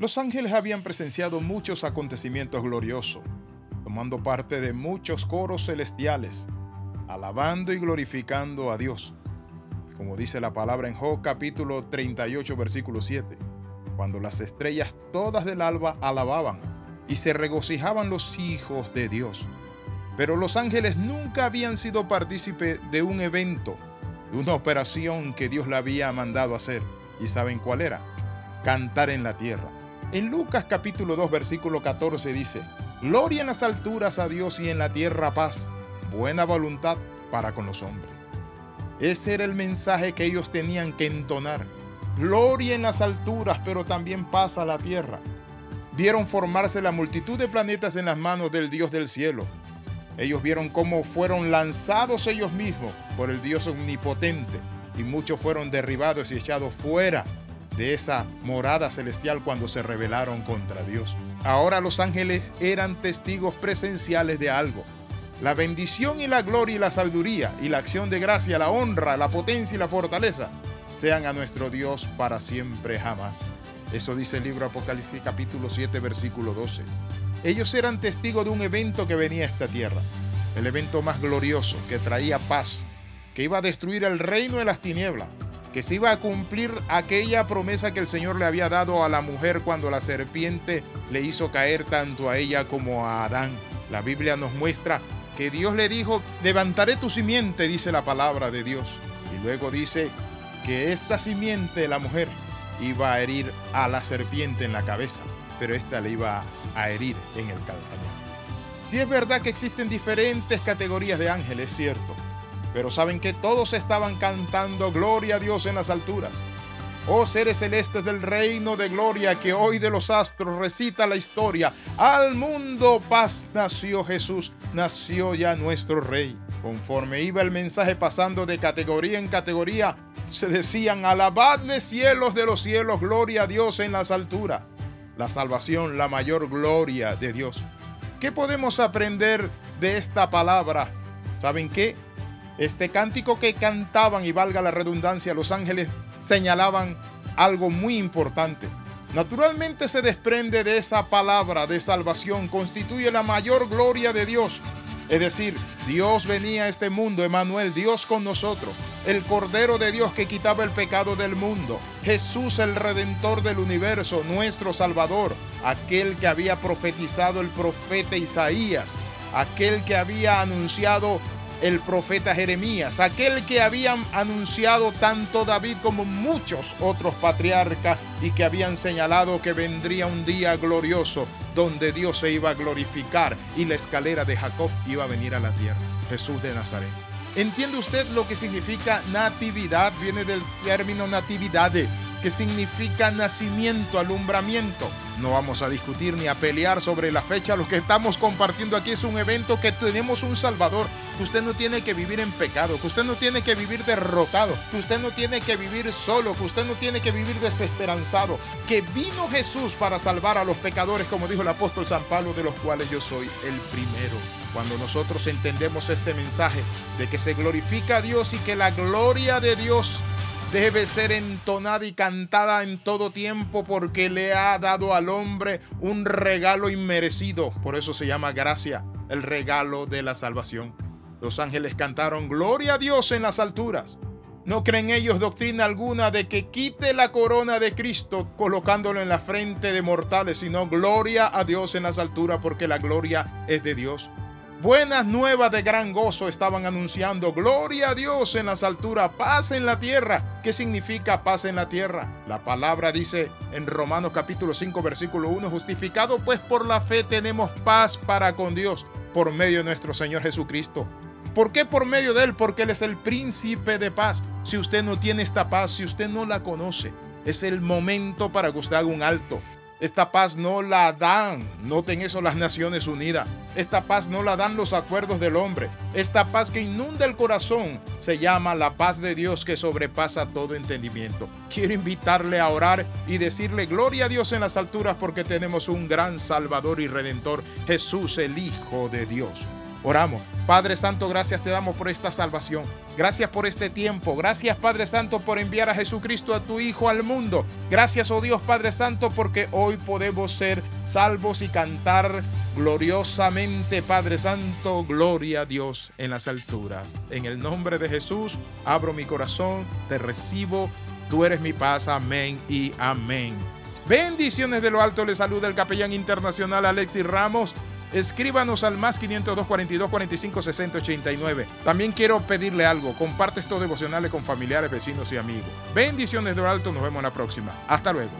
Los ángeles habían presenciado muchos acontecimientos gloriosos, tomando parte de muchos coros celestiales, alabando y glorificando a Dios. Como dice la palabra en Job capítulo 38 versículo 7, cuando las estrellas todas del alba alababan y se regocijaban los hijos de Dios. Pero los ángeles nunca habían sido partícipe de un evento, de una operación que Dios le había mandado hacer. ¿Y saben cuál era? Cantar en la tierra. En Lucas capítulo 2 versículo 14 dice, Gloria en las alturas a Dios y en la tierra paz, buena voluntad para con los hombres. Ese era el mensaje que ellos tenían que entonar. Gloria en las alturas, pero también paz a la tierra. Vieron formarse la multitud de planetas en las manos del Dios del cielo. Ellos vieron cómo fueron lanzados ellos mismos por el Dios omnipotente y muchos fueron derribados y echados fuera de esa morada celestial cuando se rebelaron contra Dios. Ahora los ángeles eran testigos presenciales de algo. La bendición y la gloria y la sabiduría y la acción de gracia, la honra, la potencia y la fortaleza sean a nuestro Dios para siempre jamás. Eso dice el libro Apocalipsis capítulo 7 versículo 12. Ellos eran testigos de un evento que venía a esta tierra, el evento más glorioso que traía paz, que iba a destruir el reino de las tinieblas, que se iba a cumplir aquella promesa que el Señor le había dado a la mujer cuando la serpiente le hizo caer tanto a ella como a Adán. La Biblia nos muestra que Dios le dijo, levantaré tu simiente, dice la palabra de Dios. Y luego dice que esta simiente, la mujer, iba a herir a la serpiente en la cabeza, pero esta le iba a herir en el calcañar. Si es verdad que existen diferentes categorías de ángeles, cierto, pero saben que todos estaban cantando gloria a Dios en las alturas. Oh seres celestes del reino de gloria que hoy de los astros recita la historia. Al mundo paz nació Jesús, nació ya nuestro rey. Conforme iba el mensaje pasando de categoría en categoría, se decían, alabadle cielos de los cielos, gloria a Dios en las alturas. La salvación, la mayor gloria de Dios. ¿Qué podemos aprender de esta palabra? ¿Saben qué? Este cántico que cantaban, y valga la redundancia, los ángeles señalaban algo muy importante. Naturalmente se desprende de esa palabra de salvación, constituye la mayor gloria de Dios. Es decir, Dios venía a este mundo, Emanuel, Dios con nosotros, el Cordero de Dios que quitaba el pecado del mundo, Jesús el Redentor del universo, nuestro Salvador, aquel que había profetizado el profeta Isaías, aquel que había anunciado el profeta Jeremías, aquel que habían anunciado tanto David como muchos otros patriarcas y que habían señalado que vendría un día glorioso donde Dios se iba a glorificar y la escalera de Jacob iba a venir a la tierra. Jesús de Nazaret. ¿Entiende usted lo que significa natividad? Viene del término natividade que significa nacimiento, alumbramiento. No vamos a discutir ni a pelear sobre la fecha. Lo que estamos compartiendo aquí es un evento que tenemos un Salvador, que usted no tiene que vivir en pecado, que usted no tiene que vivir derrotado, que usted no tiene que vivir solo, que usted no tiene que vivir desesperanzado, que vino Jesús para salvar a los pecadores, como dijo el apóstol San Pablo, de los cuales yo soy el primero. Cuando nosotros entendemos este mensaje de que se glorifica a Dios y que la gloria de Dios debe ser entonada y cantada en todo tiempo porque le ha dado al hombre un regalo inmerecido. Por eso se llama gracia, el regalo de la salvación. Los ángeles cantaron Gloria a Dios en las alturas. No creen ellos doctrina alguna de que quite la corona de Cristo colocándolo en la frente de mortales, sino gloria a Dios en las alturas porque la gloria es de Dios. Buenas nuevas de gran gozo estaban anunciando, gloria a Dios en las alturas, paz en la tierra. ¿Qué significa paz en la tierra? La palabra dice en Romanos capítulo 5 versículo 1, justificado pues por la fe tenemos paz para con Dios por medio de nuestro Señor Jesucristo. ¿Por qué por medio de Él? Porque Él es el príncipe de paz. Si usted no tiene esta paz, si usted no la conoce, es el momento para que usted haga un alto. Esta paz no la dan, noten eso las Naciones Unidas. Esta paz no la dan los acuerdos del hombre. Esta paz que inunda el corazón se llama la paz de Dios que sobrepasa todo entendimiento. Quiero invitarle a orar y decirle gloria a Dios en las alturas porque tenemos un gran Salvador y Redentor, Jesús el Hijo de Dios. Oramos. Padre Santo, gracias te damos por esta salvación. Gracias por este tiempo. Gracias Padre Santo por enviar a Jesucristo a tu Hijo al mundo. Gracias, oh Dios Padre Santo, porque hoy podemos ser salvos y cantar gloriosamente, Padre Santo, gloria a Dios en las alturas. En el nombre de Jesús, abro mi corazón, te recibo, tú eres mi paz, amén y amén. Bendiciones de lo alto, le saluda el capellán internacional Alexis Ramos escríbanos al más 502 42 45 60 89. También quiero pedirle algo, comparte estos devocionales con familiares, vecinos y amigos. Bendiciones de lo alto, nos vemos la próxima. Hasta luego.